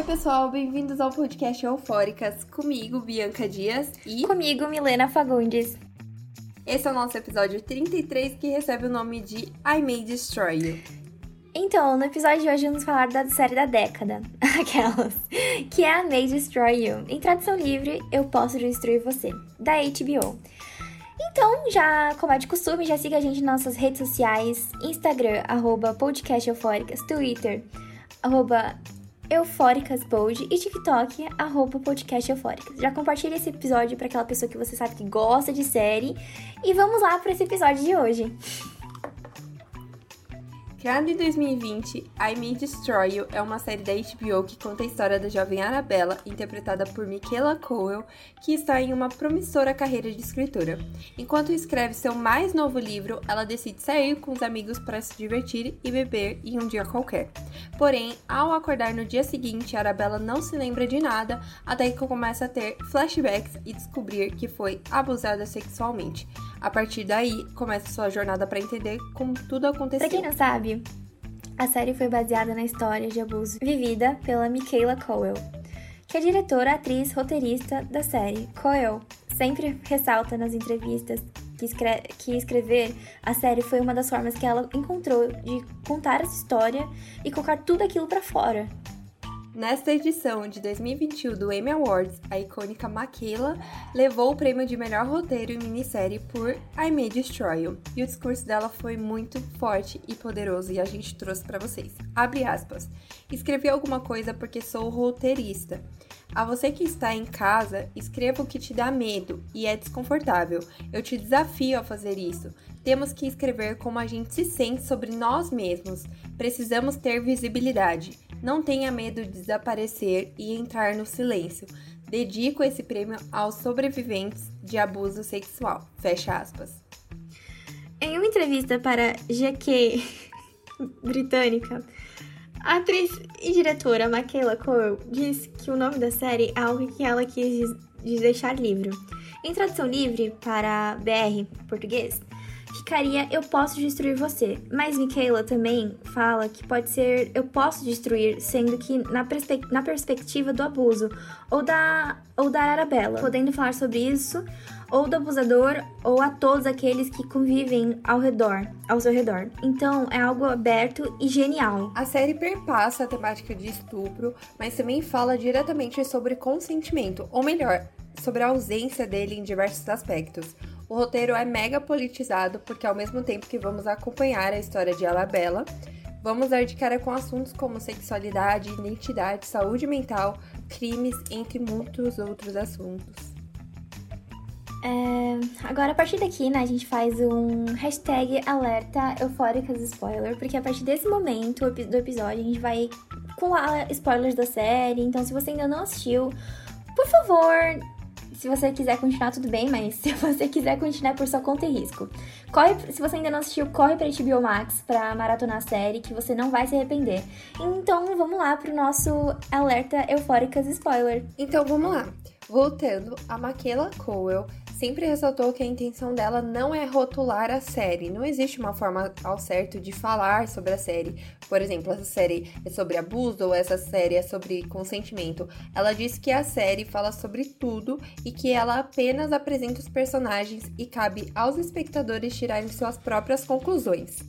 Oi, pessoal, bem-vindos ao podcast Eufóricas. Comigo, Bianca Dias e. Comigo, Milena Fagundes. Esse é o nosso episódio 33 que recebe o nome de I May Destroy You. Então, no episódio de hoje vamos falar da série da década, aquelas, que é a May Destroy You. Em tradução livre, Eu Posso Destruir Você, da HBO. Então, já, como é de costume, já siga a gente nas nossas redes sociais, Instagram, arroba podcast eufóricas, Twitter, arroba eufóricasbold e TikTok, arroba podcast eufóricas. Já compartilhe esse episódio para aquela pessoa que você sabe que gosta de série. E vamos lá para esse episódio de hoje. Criada em 2020, I May Destroy You é uma série da HBO que conta a história da jovem Arabella, interpretada por Michaela Coel, que está em uma promissora carreira de escritora. Enquanto escreve seu mais novo livro, ela decide sair com os amigos para se divertir e beber em um dia qualquer. Porém, ao acordar no dia seguinte, Arabella não se lembra de nada até que começa a ter flashbacks e descobrir que foi abusada sexualmente. A partir daí, começa sua jornada para entender como tudo aconteceu. Pra quem não sabe, a série foi baseada na história de abuso vivida pela Michaela Coel, que é diretora, atriz, roteirista da série. Coel sempre ressalta nas entrevistas que, escre que escrever a série foi uma das formas que ela encontrou de contar essa história e colocar tudo aquilo para fora. Nesta edição de 2021 do Emmy Awards, a icônica Michaela levou o prêmio de melhor roteiro em minissérie por I May Destroy You. E o discurso dela foi muito forte e poderoso e a gente trouxe para vocês. Abre aspas. Escrevi alguma coisa porque sou roteirista. A você que está em casa, escreva o que te dá medo e é desconfortável. Eu te desafio a fazer isso. Temos que escrever como a gente se sente sobre nós mesmos. Precisamos ter visibilidade. Não tenha medo de desaparecer e entrar no silêncio. Dedico esse prêmio aos sobreviventes de abuso sexual. Fecha aspas. Em uma entrevista para GQ britânica, a atriz e diretora Michaela Coel disse que o nome da série é algo que ela quis deixar livre. Em tradução livre para BR, português, ficaria Eu posso destruir você. Mas Michaela também fala que pode ser Eu posso destruir, sendo que na, perspe na perspectiva do abuso, ou da, ou da Arabella, podendo falar sobre isso, ou do abusador, ou a todos aqueles que convivem ao redor, ao seu redor. Então é algo aberto e genial. A série perpassa a temática de estupro, mas também fala diretamente sobre consentimento, ou melhor, sobre a ausência dele em diversos aspectos. O roteiro é mega politizado porque ao mesmo tempo que vamos acompanhar a história de Alabella, vamos dar de cara com assuntos como sexualidade, identidade, saúde mental, crimes, entre muitos outros assuntos. É, agora, a partir daqui, né, a gente faz um hashtag alerta eufóricas spoiler, porque a partir desse momento do episódio a gente vai colar spoilers da série. Então, se você ainda não assistiu, por favor, se você quiser continuar, tudo bem, mas se você quiser continuar por sua conta e risco. Corre, se você ainda não assistiu, corre pra HBO Max pra maratonar a série, que você não vai se arrepender. Então, vamos lá pro nosso alerta eufóricas spoiler. Então, vamos lá. Voltando, a Michaela Cowell sempre ressaltou que a intenção dela não é rotular a série. Não existe uma forma ao certo de falar sobre a série. Por exemplo, essa série é sobre abuso ou essa série é sobre consentimento. Ela diz que a série fala sobre tudo e que ela apenas apresenta os personagens e cabe aos espectadores tirarem suas próprias conclusões.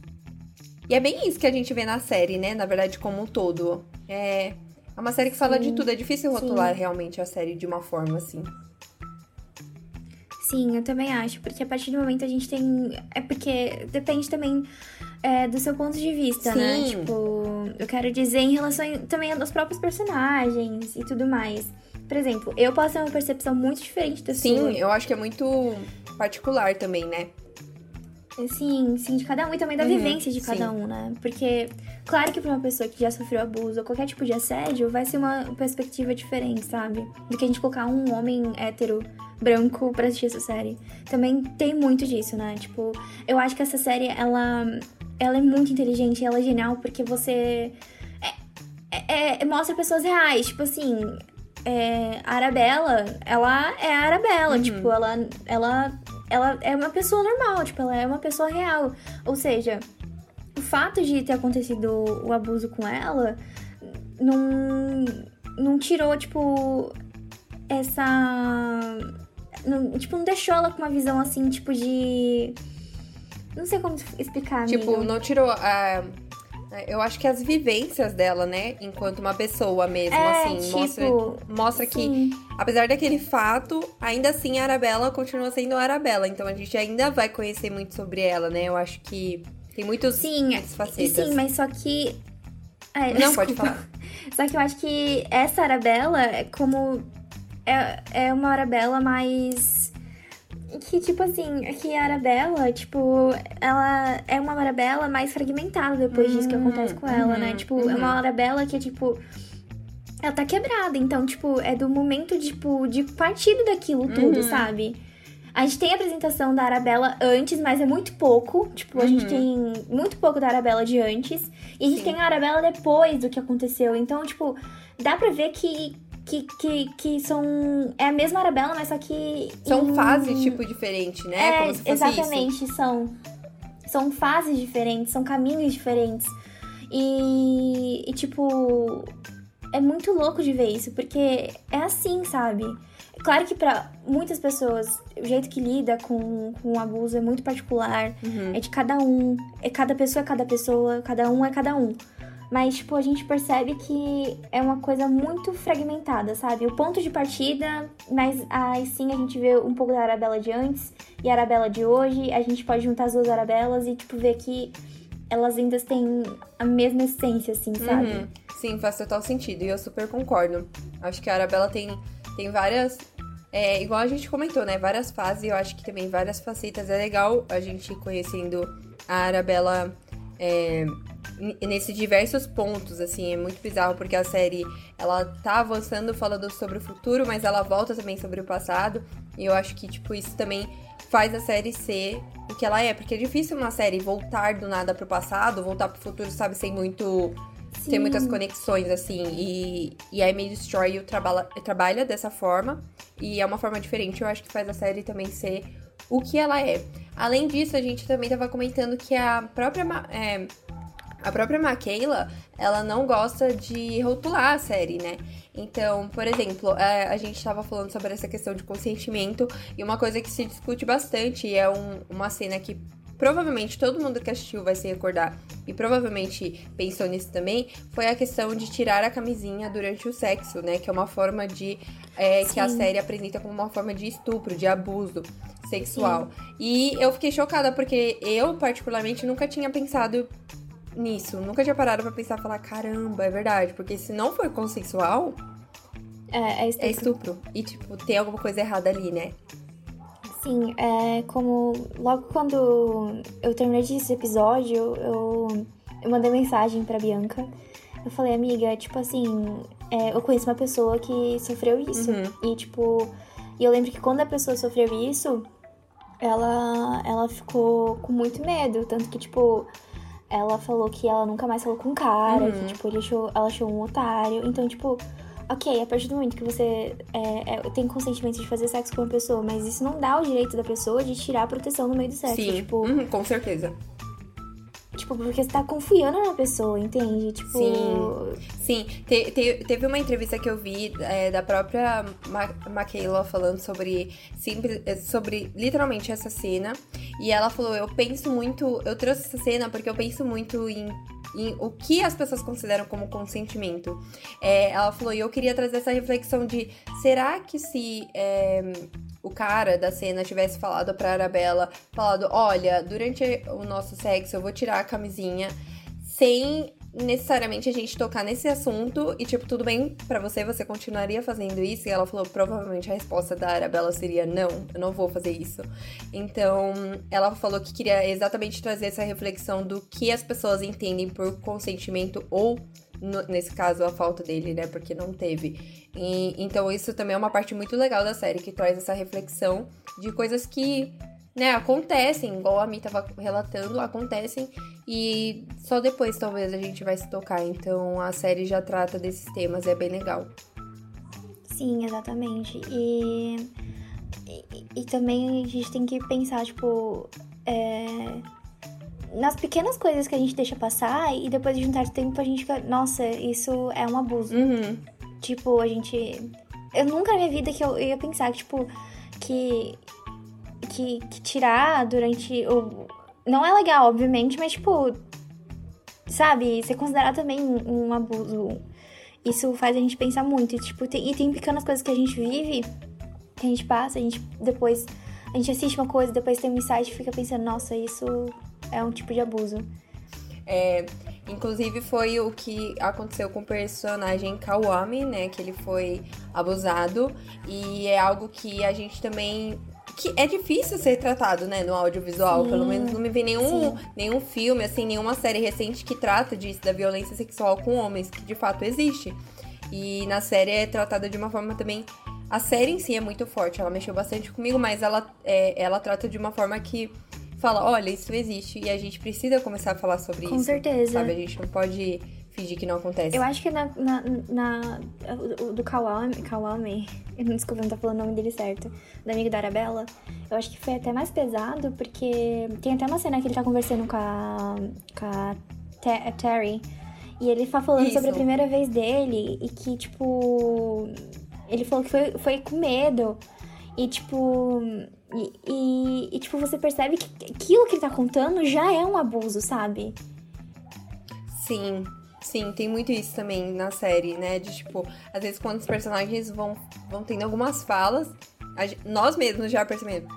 E é bem isso que a gente vê na série, né? Na verdade, como um todo. É, é uma série que fala sim, de tudo. É difícil rotular sim. realmente a série de uma forma assim. Sim, eu também acho, porque a partir do momento a gente tem. É porque depende também é, do seu ponto de vista, né? Sim. né? Tipo, eu quero dizer em relação também aos próprios personagens e tudo mais. Por exemplo, eu posso ter uma percepção muito diferente da sim, sua. Sim, eu acho que é muito particular também, né? Sim, sim, de cada um e também da uhum, vivência de cada sim. um, né? Porque, claro que pra uma pessoa que já sofreu abuso ou qualquer tipo de assédio, vai ser uma perspectiva diferente, sabe? Do que a gente colocar um homem hétero branco pra assistir essa série. Também tem muito disso, né? Tipo, eu acho que essa série, ela, ela é muito inteligente, ela é genial porque você é, é, é, mostra pessoas reais. Tipo assim, é, a Arabella, ela é a Arabella. Uhum. Tipo, ela, ela, ela é uma pessoa normal. Tipo, ela é uma pessoa real. Ou seja, o fato de ter acontecido o abuso com ela não não tirou, tipo, essa. Não, tipo, não deixou ela com uma visão assim, tipo, de. Não sei como explicar, Tipo, amigo. não tirou a. Eu acho que as vivências dela, né? Enquanto uma pessoa mesmo, É, assim, tipo, mostra, mostra que, apesar daquele fato, ainda assim a Arabella continua sendo a Arabella. Então a gente ainda vai conhecer muito sobre ela, né? Eu acho que tem muitos, Sim, muitas facetas. Sim, mas só que. É, Não, pode desculpa. falar. Só que eu acho que essa Arabella é como. É, é uma Arabella mais. Que, tipo assim, é que a Arabella, tipo, ela é uma Arabella mais fragmentada depois disso que acontece com ela, né? uhum, Tipo, uhum. é uma Arabella que, tipo. Ela tá quebrada, então, tipo, é do momento, tipo, de partido daquilo tudo, Uhum. sabe? A gente tem a apresentação da Arabella antes, mas é muito pouco. Tipo, a gente Uhum. tem muito pouco da Arabella de antes. E a gente Sim. tem a Arabella depois do que aconteceu. Então, tipo, dá pra ver que, que, que, que são. É a mesma Arabella, mas só que. São em- fases, tipo, diferentes, né? É, Como se fosse isso. exatamente, são. São fases diferentes, são caminhos diferentes. E, e, tipo, é muito louco de ver isso, porque é assim, sabe? Claro que pra muitas pessoas, o jeito que lida com, com o abuso é muito particular, Uhum. é de cada um, é cada pessoa é cada pessoa, cada um é cada um. Mas, tipo, a gente percebe que é uma coisa muito fragmentada, sabe? O ponto de partida, mas aí sim a gente vê um pouco da Arabella de antes e a Arabella de hoje. A gente pode juntar as duas Arabellas e, tipo, ver que elas ainda têm a mesma essência, assim, sabe? Uhum. Sim, faz total sentido. E eu super concordo. Acho que a Arabella tem, tem várias. É, igual a gente comentou, né? Várias fases. e Eu acho que também várias facetas. É legal a gente ir conhecendo a Arabella é, nesses diversos pontos, assim. É muito bizarro porque a série ela tá avançando falando sobre o futuro, mas ela volta também sobre o passado. E eu acho que, tipo, isso também faz a série ser o que ela é. Porque é difícil uma série voltar do nada pro passado, voltar pro futuro, sabe, sem muito tem Sim. muitas conexões, assim, e, e a Amy Destroy trabalha, trabalha dessa forma, e é uma forma diferente, eu acho que faz a série também ser o que ela é. Além disso, a gente também tava comentando que a própria, é, a própria Michaela, ela não gosta de rotular a série, né? Então, por exemplo, é, a gente tava falando sobre essa questão de consentimento, e uma coisa que se discute bastante, e é um- uma cena que provavelmente todo mundo que assistiu vai se recordar e provavelmente pensou nisso também, foi a questão de tirar a camisinha durante o sexo, né? Que é uma forma de. é, que a Sim. série apresenta como uma forma de estupro, de abuso sexual. E eu fiquei chocada porque eu, particularmente, nunca tinha pensado nisso. Nunca tinha parado pra pensar falar, caramba, é verdade. Porque se não for consensual, É, é estupro. é estupro. E, tipo, tem alguma coisa errada ali, né? Sim, é como logo quando eu terminei esse episódio, eu, eu mandei mensagem pra Bianca. Eu falei, amiga, tipo assim, é, eu conheço uma pessoa que sofreu isso. Uhum. E tipo, e eu lembro que quando a pessoa sofreu isso, ela, ela ficou com muito medo. Tanto que, tipo, ela falou que ela nunca mais falou com o cara, Uhum. que, tipo, ele achou, ela achou um otário. Então, tipo, ok, a partir do momento que você é, é, tem consentimento de fazer sexo com uma pessoa, mas isso não dá o direito da pessoa de tirar a proteção no meio do sexo. Sim, Tipo, Uhum, com certeza. Tipo, porque você tá confiando na pessoa, entende? Tipo. Sim. Sim, te- te- teve uma entrevista que eu vi é, da própria Ma Michaela falando sobre, simples, é, sobre literalmente essa cena. E ela falou: Eu penso muito. Eu trouxe essa cena porque eu penso muito em, em o que as pessoas consideram como consentimento. É, ela falou: E eu queria trazer essa reflexão de: será que se. é, o cara da cena tivesse falado pra Arabella, falado, olha, durante o nosso sexo eu vou tirar a camisinha sem necessariamente a gente tocar nesse assunto e, tipo, tudo bem pra você, você continuaria fazendo isso? E ela falou, provavelmente a resposta da Arabella seria não, eu não vou fazer isso. Então, ela falou que queria exatamente trazer essa reflexão do que as pessoas entendem por consentimento ou no- nesse caso, a falta dele, né? Porque não teve. E, então, isso também é uma parte muito legal da série, que traz essa reflexão de coisas que, né, acontecem, igual a Mi tava relatando, acontecem, e só depois talvez a gente vai se tocar. Então, a série já trata desses temas, é bem legal. Sim, exatamente. E, e, e também a gente tem que pensar, tipo, é, nas pequenas coisas que a gente deixa passar e depois de um certo tempo a gente fica, nossa, isso é um abuso. Uhum. Tipo, a gente. Eu nunca na minha vida que eu, ia pensar que, tipo, que. Que, que tirar durante o. Não é legal, obviamente, mas, tipo. Sabe? Ser considerado também um abuso. Isso faz a gente pensar muito. E, tipo, tem, e tem pequenas coisas que a gente vive, que a gente passa, a gente depois. A gente assiste uma coisa, depois tem um insight e fica pensando, nossa, isso é um tipo de abuso. É, inclusive foi o que aconteceu com o personagem Kawami, né? Que ele foi abusado. E é algo que a gente também que é difícil ser tratado, né, no audiovisual. Sim, Pelo menos não me vi nenhum, nenhum filme, assim, nenhuma série recente que trata disso, da violência sexual com homens, que de fato existe. E na série é tratada de uma forma também. A série em si é muito forte, ela mexeu bastante comigo, mas ela, é, ela trata de uma forma que fala: olha, isso existe e a gente precisa começar a falar sobre com isso. Com certeza. Sabe? A gente não pode fingir que não acontece. Eu acho que na. na, na o, do Kawame. Kawame. Desculpa, não tô falando o nome dele certo. Do amigo da Arabella. Eu acho que foi até mais pesado, porque tem até uma cena que ele tá conversando com a. com a Terry. E ele tá falando Isso. sobre a primeira vez dele e que, tipo. Ele falou que foi, foi com medo. E, tipo. E, e, e, tipo, você percebe que aquilo que ele tá contando já é um abuso, sabe? Sim. Sim, tem muito isso também na série, né? De tipo, às vezes quando os personagens vão, vão tendo algumas falas, nós mesmos já percebemos.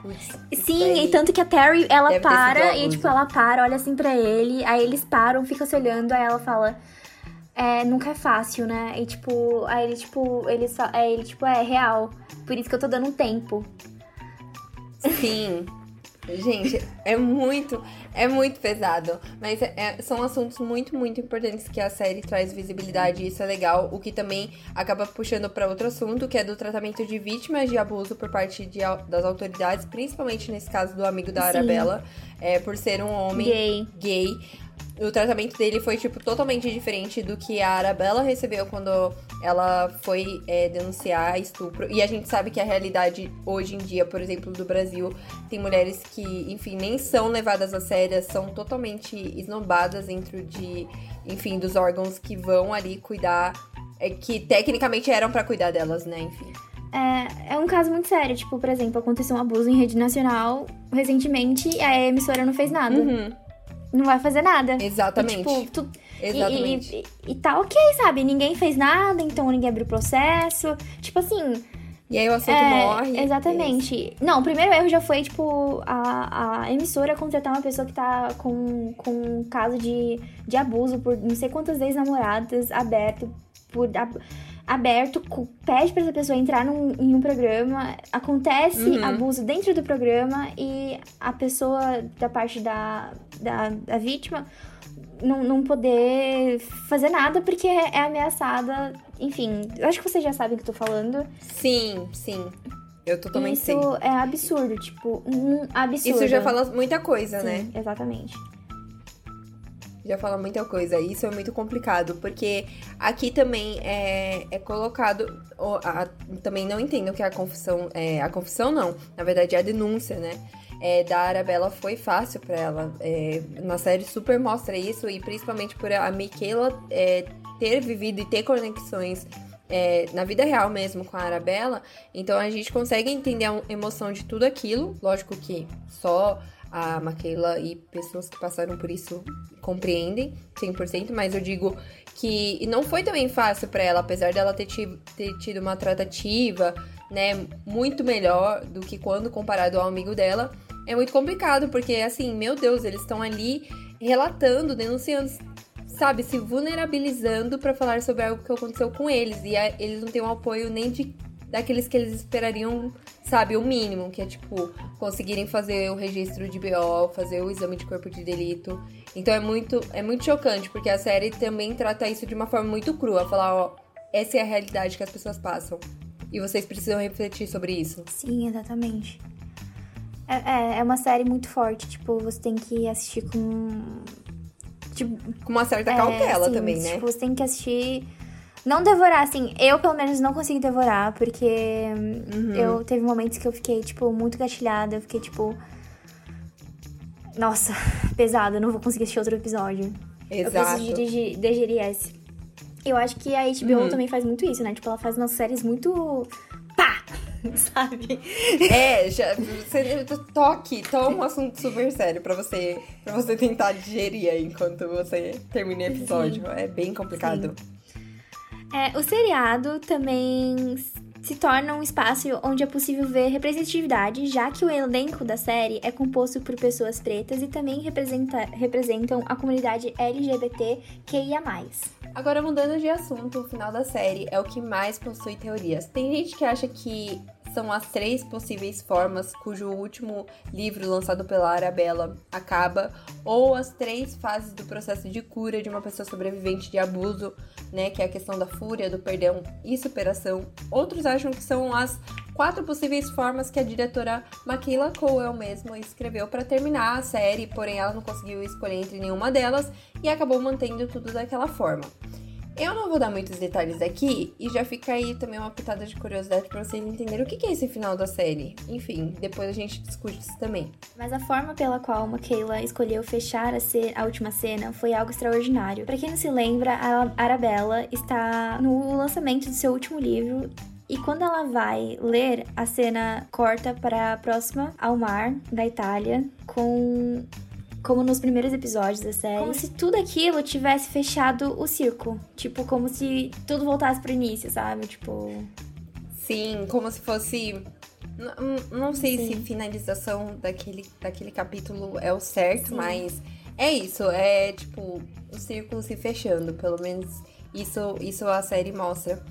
Sim, e tanto que a Terry, ela para e, tipo, ela para, olha assim pra ele, aí eles param, ficam se olhando, aí ela fala. É, nunca é fácil, né? E tipo, aí ele, tipo, ele só. É, ele, tipo, é real. Por isso que eu tô dando um tempo. Sim. Gente, é muito, é muito pesado. Mas é, é, são assuntos muito, muito importantes que a série traz visibilidade e isso é legal. O que também acaba puxando para outro assunto, que é do tratamento de vítimas de abuso por parte de, das autoridades, principalmente nesse caso do amigo da Arabella, é, por ser um homem gay. gay o tratamento dele foi, tipo, totalmente diferente do que a Arabella recebeu quando ela foi é, denunciar estupro. E a gente sabe que a realidade hoje em dia, por exemplo, do Brasil, tem mulheres que, enfim, nem são levadas a sério, são totalmente esnobadas dentro de, enfim, dos órgãos que vão ali cuidar, é, que tecnicamente eram para cuidar delas, né, enfim. É, é um caso muito sério. Tipo, por exemplo, aconteceu um abuso em rede nacional recentemente e a emissora não fez nada. Uhum não vai fazer nada. Exatamente. E, tipo, tu, Exatamente. E, e, e, tá ok, sabe? Ninguém fez nada, então ninguém abriu processo. Tipo assim. E aí o assunto é, morre. Exatamente. Não, o primeiro erro já foi, tipo, a, a emissora contratar uma pessoa que tá com, com um caso de, de abuso por não sei quantas vezes namoradas aberto por aberto, pede para essa pessoa entrar num, em um programa, acontece uhum. abuso dentro do programa e a pessoa da parte da, da, da vítima não, não poder fazer nada porque é, é ameaçada. Enfim, eu acho que vocês já sabem o que eu tô falando. Sim, sim. Eu totalmente Isso sei. É absurdo, tipo, um absurdo. Isso já fala muita coisa, sim, né? Exatamente já fala muita coisa. Isso é muito complicado, porque aqui também é, é colocado. A, também não entendo que a confissão. É, a confissão não, na verdade é a denúncia, né? É, da Arabella foi fácil para ela. É, na série super mostra isso, e principalmente por a Michaela é, ter vivido e ter conexões é, na vida real mesmo com a Arabella, então a gente consegue entender a emoção de tudo aquilo. Lógico que só a Maquela e pessoas que passaram por isso compreendem 100%, mas eu digo que não foi também fácil para ela, apesar dela ter, ter tido uma tratativa, né, muito melhor do que quando comparado ao amigo dela. É muito complicado, porque assim, meu Deus, eles estão ali relatando, denunciando, sabe, se vulnerabilizando para falar sobre algo que aconteceu com eles. E eles não têm um apoio nem de daqueles que eles esperariam, sabe, o mínimo, que é tipo conseguirem fazer o registro de BO, fazer o exame de corpo de delito. Então é muito é muito chocante, porque a série também trata isso de uma forma muito crua, falar, ó, essa é a realidade que as pessoas passam. E vocês precisam refletir sobre isso. Sim, exatamente. É, é, é uma série muito forte, tipo, você tem que assistir com. Tipo, com uma certa é, cautela sim, também, né? Tipo, você tem que assistir não devorar, assim, eu pelo menos não consigo devorar, porque uhum. eu teve momentos que eu fiquei, tipo, muito gatilhada, eu fiquei, tipo. Nossa, pesado, eu não vou conseguir assistir outro episódio. Exato. Eu preciso digerir esse. Eu acho que a HBO uhum. também faz muito isso, né? Tipo, ela faz umas séries muito. pá! Sabe? É, já, você toque, toma um assunto super sério pra você, pra você tentar digerir enquanto você termina o episódio. Sim. É bem complicado. É, o seriado também se torna um espaço onde é possível ver representatividade, já que o elenco da série é composto por pessoas pretas e também representa, representam a comunidade LGBTQIA+. Agora, mudando de assunto, o final da série é o que mais possui teorias. Tem gente que acha que são as três possíveis formas cujo último livro lançado pela Arabella acaba, ou as três fases do processo de cura de uma pessoa sobrevivente de abuso, né, que é a questão da fúria, do perdão e superação. Outros acham que são as quatro possíveis formas que a diretora Makila Cowell mesmo escreveu para terminar a série, porém ela não conseguiu escolher entre nenhuma delas e acabou mantendo tudo daquela forma. Eu não vou dar muitos detalhes aqui e já fica aí também uma pitada de curiosidade para vocês entenderem o que é esse final da série. Enfim, depois a gente discute isso também. Mas a forma pela qual Michaela escolheu fechar a, a última cena foi algo extraordinário. Para quem não se lembra, a Arabella está no lançamento do seu último livro e quando ela vai ler, a cena corta para a próxima ao mar da Itália com como nos primeiros episódios da série. Como se tudo aquilo tivesse fechado o circo. Tipo, como se tudo voltasse pro início, sabe? Tipo. Sim, como se fosse. Não, não sei Sim. se finalização daquele, daquele capítulo é o certo, Sim. mas é isso. É tipo o círculo se fechando. Pelo menos isso, isso a série mostra.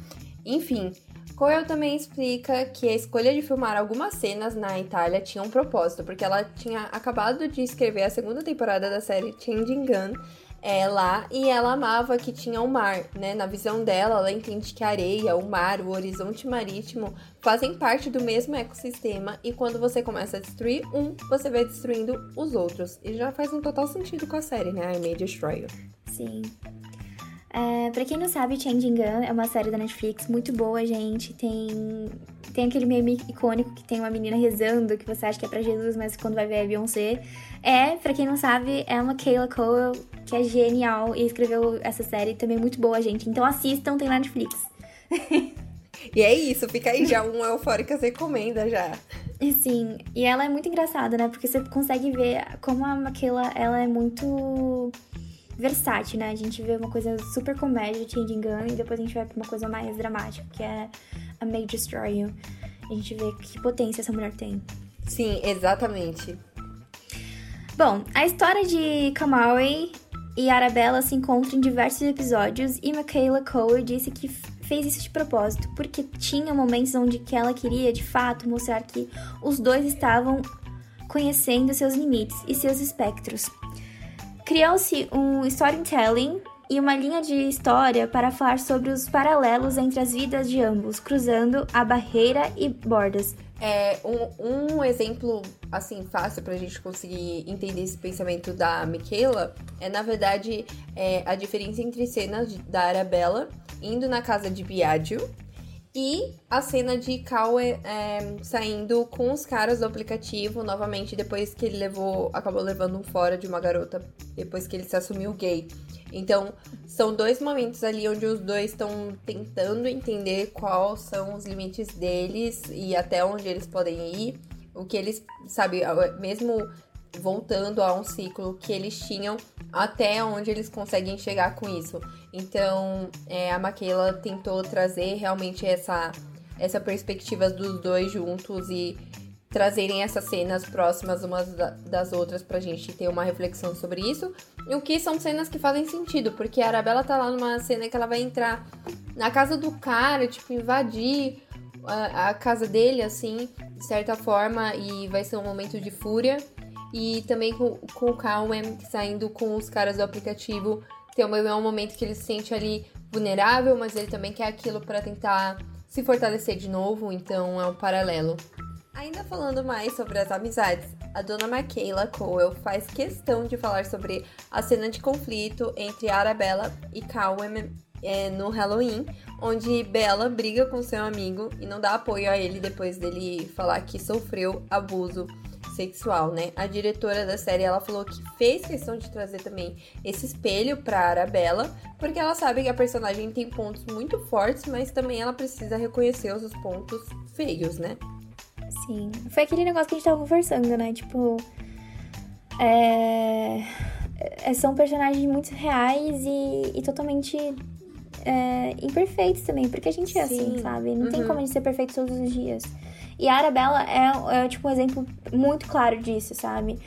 Enfim, Coel também explica que a escolha de filmar algumas cenas na Itália tinha um propósito, porque ela tinha acabado de escrever a segunda temporada da série Changing Gun é, lá e ela amava que tinha o um mar, né? Na visão dela, ela entende que a areia, o mar, o horizonte marítimo fazem parte do mesmo ecossistema e quando você começa a destruir um, você vai destruindo os outros. E já faz um total sentido com a série, né? I May Destroy You. Sim. É, pra quem não sabe, Changing Gun é uma série da Netflix muito boa, gente. Tem, tem aquele meme icônico que tem uma menina rezando, que você acha que é pra Jesus, mas quando vai ver é Beyoncé. É, pra quem não sabe, é uma Kayla Cole, que é genial e escreveu essa série também muito boa, gente. Então assistam, tem na Netflix. e é isso, fica aí já um Eufóricas recomenda já. Sim, e ela é muito engraçada, né? Porque você consegue ver como a Makela, ela é muito versátil, né? A gente vê uma coisa super comédia, Changing Gun, e depois a gente vai pra uma coisa mais dramática, que é a May Destroy You. A gente vê que potência essa mulher tem. Sim, exatamente. Bom, a história de Kamari e Arabella se encontram em diversos episódios e Michaela Cole disse que fez isso de propósito, porque tinha momentos onde que ela queria, de fato, mostrar que os dois estavam conhecendo seus limites e seus espectros. Criou-se um storytelling e uma linha de história para falar sobre os paralelos entre as vidas de ambos, cruzando a barreira e bordas. É um, um exemplo assim fácil para a gente conseguir entender esse pensamento da Michaela é na verdade é, a diferença entre cenas da Arabella indo na casa de Biagio e a cena de Cal é, saindo com os caras do aplicativo novamente depois que ele levou, acabou levando um fora de uma garota depois que ele se assumiu gay. Então, são dois momentos ali onde os dois estão tentando entender quais são os limites deles e até onde eles podem ir. O que eles, sabe, mesmo voltando a um ciclo que eles tinham até onde eles conseguem chegar com isso. Então, é, a Maquela tentou trazer realmente essa, essa perspectiva dos dois juntos e trazerem essas cenas próximas umas das outras pra gente ter uma reflexão sobre isso. E o que são cenas que fazem sentido, porque a Arabella tá lá numa cena que ela vai entrar na casa do cara, tipo, invadir a, a casa dele, assim, de certa forma, e vai ser um momento de fúria e também com, com o Calwem saindo com os caras do aplicativo. Tem um, é um momento que ele se sente ali vulnerável, mas ele também quer aquilo para tentar se fortalecer de novo, então é um paralelo. Ainda falando mais sobre as amizades, a dona Michaela Cowell faz questão de falar sobre a cena de conflito entre Arabella e Calwem é, no Halloween, onde Bella briga com seu amigo e não dá apoio a ele depois dele falar que sofreu abuso sexual, né? A diretora da série, ela falou que fez questão de trazer também esse espelho pra Arabella, porque ela sabe que a personagem tem pontos muito fortes, mas também ela precisa reconhecer os pontos feios, né? Sim. Foi aquele negócio que a gente tava conversando, né? Tipo. É... é são personagens muito reais e, e totalmente é, imperfeitos também, porque a gente é assim, Sim. assim, sabe? Não uhum. tem como a gente ser perfeito todos os dias. E a Arabella é, é, tipo, um exemplo muito claro disso, sabe?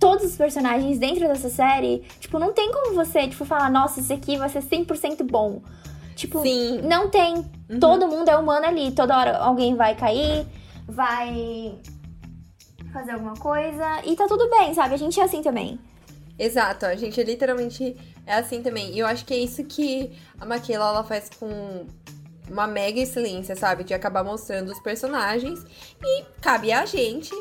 Todos os personagens dentro dessa série, tipo, não tem como você, tipo, falar, nossa, esse aqui vai ser 100% bom. Tipo, Sim. não tem. Uhum. Todo mundo é humano ali. Toda hora alguém vai cair, vai fazer alguma coisa. E tá tudo bem, sabe? A gente é assim também. Exato, a gente literalmente é assim também. E eu acho que é isso que a Maquila ela faz com uma mega excelência, sabe? De acabar mostrando os personagens e cabe a gente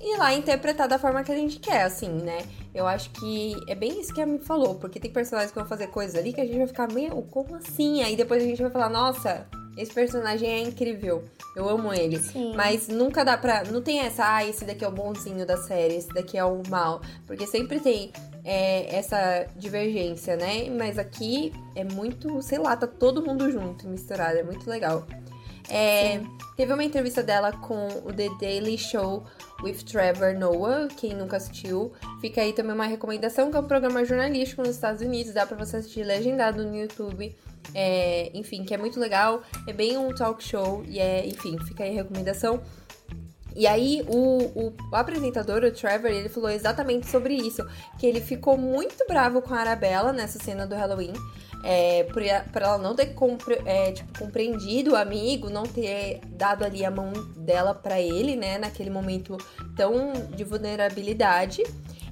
ir lá interpretar da forma que a gente quer, assim, né? Eu acho que é bem isso que a me falou, porque tem personagens que vão fazer coisas ali que a gente vai ficar meio, como assim? Aí depois a gente vai falar, nossa, esse personagem é incrível. Eu amo ele. Sim. Mas nunca dá pra. Não tem essa, ah, esse daqui é o bonzinho da série, esse daqui é o mal. Porque sempre tem é, essa divergência, né? Mas aqui é muito, sei lá, tá todo mundo junto, misturado. É muito legal. É, teve uma entrevista dela com o The Daily Show with Trevor Noah, quem nunca assistiu. Fica aí também uma recomendação, que é um programa jornalístico nos Estados Unidos, dá pra você assistir legendado no YouTube. É, enfim, que é muito legal. É bem um talk show e é, enfim, fica aí a recomendação. E aí, o, o, o, apresentador, o Trevor, ele falou exatamente sobre isso. Que ele ficou muito bravo com a Arabella nessa cena do Halloween. É, por, ela não ter compre, é, tipo, compreendido o amigo, não ter dado ali a mão dela para ele, né? Naquele momento tão de vulnerabilidade.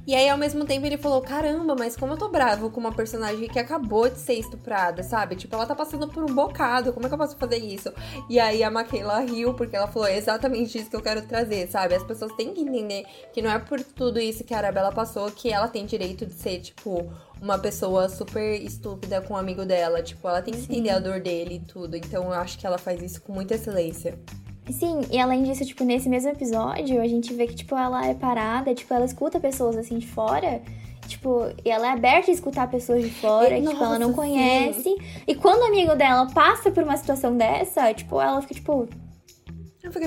E aí, ao mesmo tempo, ele falou: caramba, mas como eu tô bravo com uma personagem que acabou de ser estuprada, sabe? Tipo, ela tá passando por um bocado, como é que eu posso fazer isso? E aí a Maquela riu, porque ela falou: é exatamente isso que eu quero trazer, sabe? As pessoas têm que entender que não é por tudo isso que a Arabella passou que ela tem direito de ser, tipo, uma pessoa super estúpida com um amigo dela. Tipo, ela tem que entender a dor dele e tudo. Então eu acho que ela faz isso com muita excelência. Sim, e além disso, tipo, nesse mesmo episódio, a gente vê que, tipo, ela é parada, tipo, ela escuta pessoas assim de fora. Tipo, e ela é aberta a escutar pessoas de fora, e, que, tipo, ela não conhece. Sim. E quando o amigo dela passa por uma situação dessa, tipo, ela fica, tipo.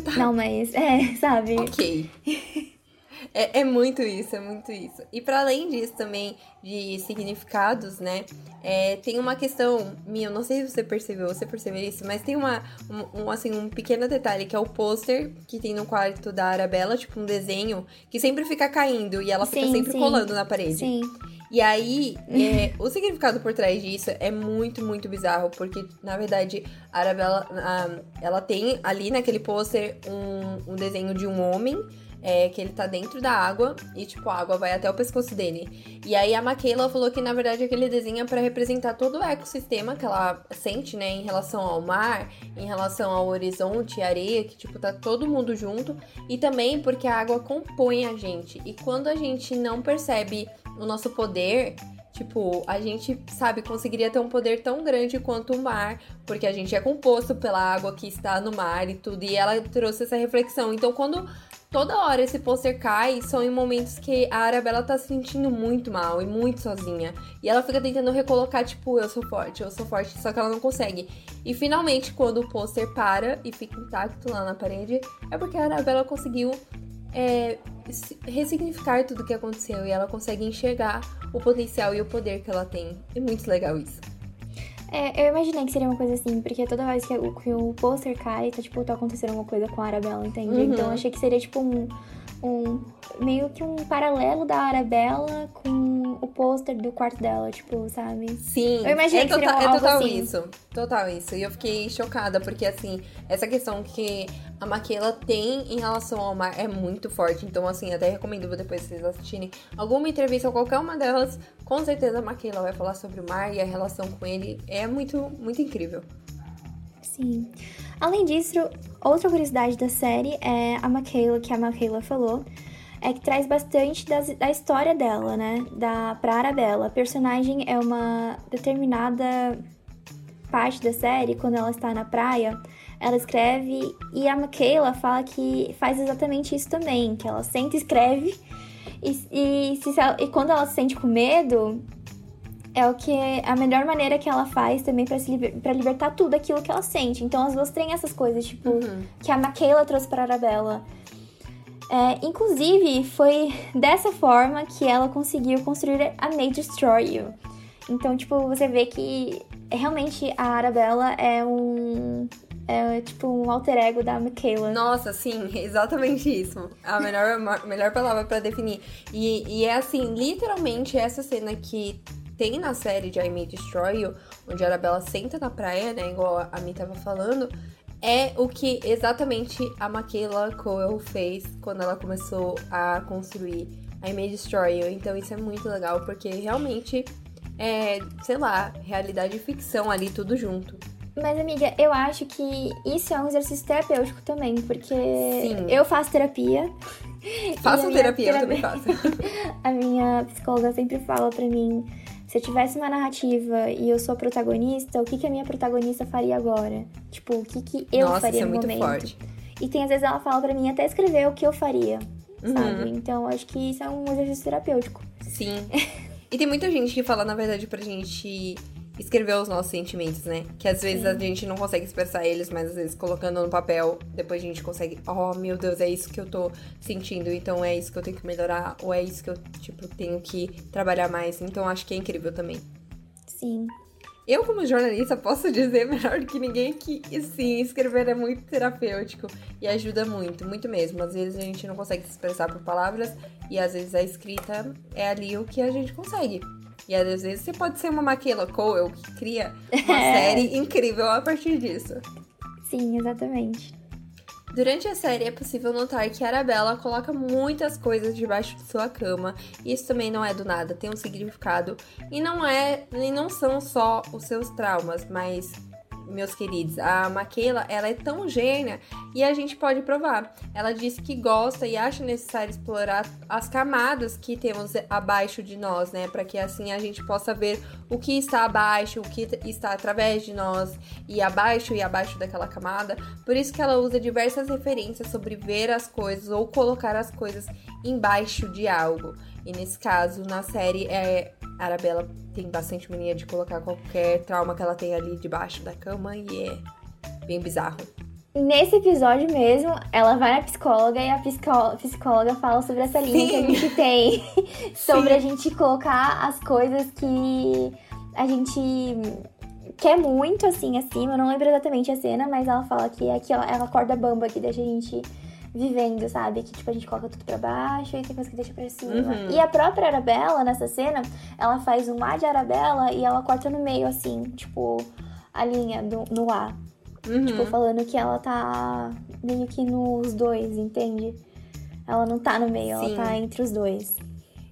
Tá. Não, mas. É, sabe? Ok. É, é, muito isso, é muito isso. E para além disso também, de significados, né? É, tem uma questão minha, não sei se você percebeu, você percebeu isso, mas tem uma, um, um, assim, um pequeno detalhe, que é o pôster que tem no quarto da Arabella, tipo um desenho, que sempre fica caindo e ela fica sim, sempre sim. colando na parede. Sim. E aí, é, o significado por trás disso é muito, muito bizarro, porque, na verdade, a Arabella, a, ela tem ali naquele pôster um, um desenho de um homem é, que ele tá dentro da água e, tipo, a água vai até o pescoço dele. E aí a Maquela falou que, na verdade, aquele desenho é pra representar todo o ecossistema que ela sente, né, em relação ao mar, em relação ao horizonte areia, que, tipo, tá todo mundo junto. E também porque a água compõe a gente. E quando a gente não percebe o nosso poder, Tipo, a gente, sabe, conseguiria ter um poder tão grande quanto o mar, porque a gente é composto pela água que está no mar e tudo. E ela trouxe essa reflexão. Então, quando toda hora esse pôster cai, são em momentos que a Arabella tá se sentindo muito mal e muito sozinha. E ela fica tentando recolocar, tipo, eu sou forte, eu sou forte, só que ela não consegue. E finalmente, quando o pôster para e fica intacto lá na parede, é porque a Arabella conseguiu é, ressignificar tudo o que aconteceu e ela consegue enxergar o potencial e o poder que ela tem. É muito legal isso. É, eu imaginei que seria uma coisa assim, porque toda vez que o, que o pôster cai, tá, tipo, tá acontecendo alguma coisa com a Arabella, entende? Uhum. Então eu achei que seria, tipo, um, um... Meio que um paralelo da Arabella com o pôster do quarto dela, tipo, sabe? Sim. Eu imaginei é que seria total, é total assim. isso. Total isso. E eu fiquei chocada, porque, assim, essa questão que a Maquela tem em relação ao mar é muito forte. Então, assim, até recomendo depois vocês assistirem alguma entrevista ou qualquer uma delas. Com certeza a Maquela vai falar sobre o mar e a relação com ele. É muito, muito incrível. Sim. Além disso, outra curiosidade da série é a Michaela, que a Michaela falou, é que traz bastante das, da história dela, né? Da, pra Arabella. A personagem é uma determinada parte da série, quando ela está na praia, ela escreve e a Michaela fala que faz exatamente isso também, que ela senta e escreve e, e, se, e quando ela se sente com medo, é o que é a melhor maneira que ela faz também para liber, pra libertar tudo aquilo que ela sente. Então as duas têm essas coisas, tipo, uhum. que a Michaela trouxe pra Arabella. É, inclusive, foi dessa forma que ela conseguiu construir a May Destroy You. Então, tipo, você vê que realmente a Arabella é um. É tipo um alter ego da Michaela. Nossa, sim, exatamente isso. A melhor, melhor palavra para definir. E, e é assim, literalmente essa cena que tem na série de I May Destroy You, onde a Arabella senta na praia, né? Igual a Mi tava falando. É o que exatamente a Michaela Coel fez quando ela começou a construir I May Destroy You. Então isso é muito legal, porque realmente é, sei lá, realidade e ficção ali, tudo junto. Mas, amiga, eu acho que isso é um exercício terapêutico também, porque Sim. eu faço terapia. Faço terapia, terapia, eu também faço. a minha psicóloga sempre fala pra mim se eu tivesse uma narrativa e eu sou a protagonista, o que, que a minha protagonista faria agora? Tipo, o que, que eu Nossa, faria isso é no muito momento? Forte. E tem às vezes ela fala para mim até escrever o que eu faria, uhum. sabe? Então acho que isso é um exercício terapêutico. Sim. e tem muita gente que fala, na verdade, pra gente escrever os nossos sentimentos, né? Que às vezes Sim. a gente não consegue expressar eles, mas às vezes colocando no papel, depois a gente consegue, oh meu Deus, é isso que eu tô sentindo, então é isso que eu tenho que melhorar, ou é isso que eu, tipo, tenho que trabalhar mais. Então acho que é incrível também. Sim. Eu, como jornalista, posso dizer melhor do que ninguém que, sim, escrever é muito terapêutico e ajuda muito, muito mesmo. Às vezes a gente não consegue se expressar por palavras e às vezes a escrita é ali o que a gente consegue. E às vezes você pode ser uma Maquila Cole que cria uma é. série incrível a partir disso. Sim, exatamente. Durante a série é possível notar que Arabella coloca muitas coisas debaixo de sua cama. E isso também não é do nada, tem um significado. E não é, e não são só os seus traumas, mas meus queridos, a Maquela, ela é tão gênia e a gente pode provar. Ela disse que gosta e acha necessário explorar as camadas que temos abaixo de nós, né, para que assim a gente possa ver o que está abaixo, o que está através de nós e abaixo e abaixo daquela camada. Por isso que ela usa diversas referências sobre ver as coisas ou colocar as coisas embaixo de algo. E nesse caso, na série, é, a Arabella tem bastante mania de colocar qualquer trauma que ela tem ali debaixo da cama e é bem bizarro. Nesse episódio mesmo, ela vai na psicóloga e a psicóloga fala sobre essa linha Sim. que a gente tem. sobre Sim. a gente colocar as coisas que a gente quer muito, assim, acima. Eu não lembro exatamente a cena, mas ela fala que é aquela, ela corda bamba que deixa a gente vivendo, sabe? Que tipo, a gente coloca tudo pra baixo e tem coisa que deixa pra cima. Uhum. E a própria Arabella, nessa cena, ela faz um A de Arabella e ela corta no meio, assim, tipo, a linha do, no A. Uhum. Tipo, falando que ela tá meio que nos dois, entende? Ela não tá no meio, Sim. ela tá entre os dois.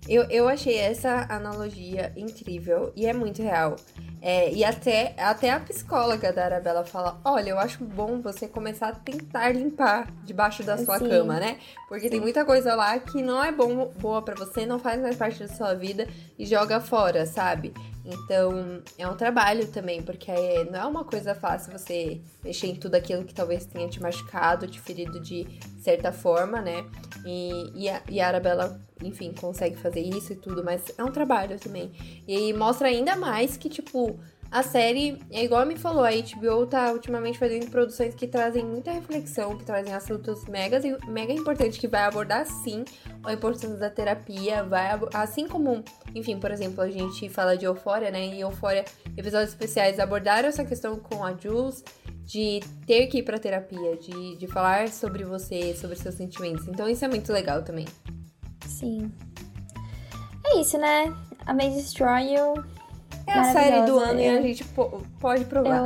Eu, eu achei essa analogia incrível e é muito real. É, e até, até a psicóloga da Arabella fala: Olha, eu acho bom você começar a tentar limpar debaixo da sua Sim. cama, né? Porque Sim. tem muita coisa lá que não é bom, boa para você, não faz mais parte da sua vida e joga fora, sabe? Então, é um trabalho também, porque é, não é uma coisa fácil você mexer em tudo aquilo que talvez tenha te machucado, te ferido de certa forma, né? E, e, a, e a Arabella, enfim, consegue fazer isso e tudo, mas é um trabalho também. E mostra ainda mais que, tipo, a série, é igual me falou, a HBO tá ultimamente fazendo produções que trazem muita reflexão, que trazem assuntos mega, mega importantes, que vai abordar sim a importância da terapia, vai assim como, enfim, por exemplo, a gente fala de Eufória, né? E Eufória, episódios especiais abordaram essa questão com a Jules, de ter que ir pra terapia, de, de falar sobre você, sobre seus sentimentos. Então isso é muito legal também. Sim. É isso, né? A May Destroy You é a série do ano eu, e a gente pode provar.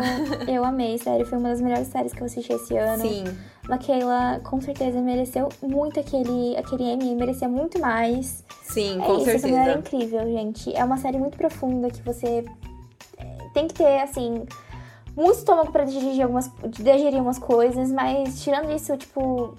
Eu, eu amei, sério. Foi uma das melhores séries que eu assisti esse ano. Sim. Michaela, com certeza, mereceu muito aquele, aquele Emmy, merecia muito mais. Sim, é com isso, certeza. Essa mulher é incrível, gente. É uma série muito profunda que você é, tem que ter, assim, muito estômago pra digerir algumas, digerir umas coisas, mas tirando isso, tipo,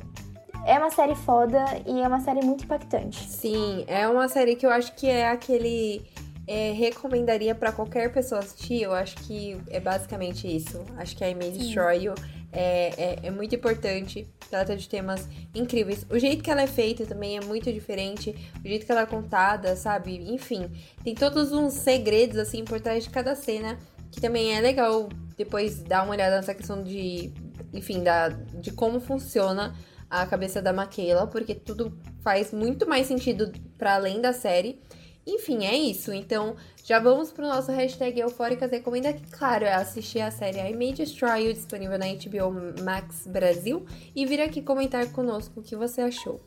é uma série foda e é uma série muito impactante. Sim, é uma série que eu acho que é aquele é, recomendaria para qualquer pessoa assistir, eu acho que é basicamente isso. Acho que a Image Destroy You é, é, é muito importante. Trata de temas incríveis. O jeito que ela é feita também é muito diferente. O jeito que ela é contada, sabe? Enfim, tem todos uns segredos, assim, por trás de cada cena. Que também é legal depois dar uma olhada nessa questão de, enfim, da, de como funciona a cabeça da Maquela, porque tudo faz muito mais sentido para além da série. Enfim, é isso. Então, já vamos pro nosso hashtag Eufóricas. Recomenda que, claro, é assistir a série I May Destroy You, disponível na HBO Max Brasil, e vir aqui comentar conosco o que você achou.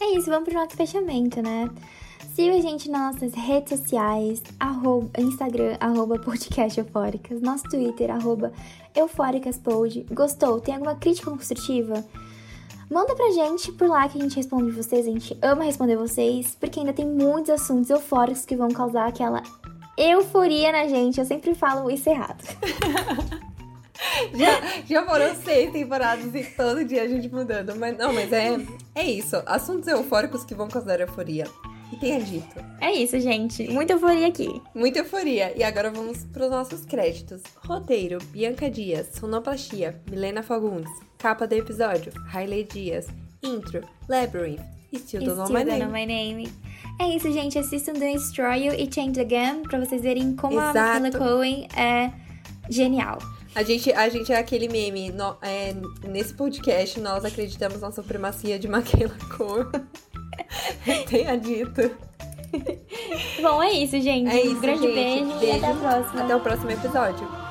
É isso, vamos pro nosso fechamento, né? Siga a gente nas nossas redes sociais, arroba, Instagram, arroba podcast eufóricas, nosso Twitter, arroba eufóricaspod. Gostou? Tem alguma crítica construtiva? Manda pra gente por lá que a gente responde vocês, a gente ama responder vocês, porque ainda tem muitos assuntos eufóricos que vão causar aquela euforia na gente. Eu sempre falo isso errado. já, já foram seis temporadas e todo dia a gente mudando. Mas não, mas é, é isso. Assuntos eufóricos que vão causar euforia. E tenha dito. É isso, gente. Muita euforia aqui. Muita euforia. E agora vamos para os nossos créditos. Roteiro: Bianca Dias. Sonoplastia: Milena Fagundes. Capa do episódio: Hailey Dias. Intro: Labyrinth. Still Don't Know My Name. My name. É isso, gente. Assistam The Destroy You e Change Again pra vocês verem como Exato. a Michaela Cohen é genial. A gente, a gente é aquele meme. No, é, nesse podcast, nós acreditamos na supremacia de Michaela Cohen. Tenha dito. Bom, é isso, gente. É isso, um grande gente. beijo, beijo e até a próxima. Até o próximo episódio.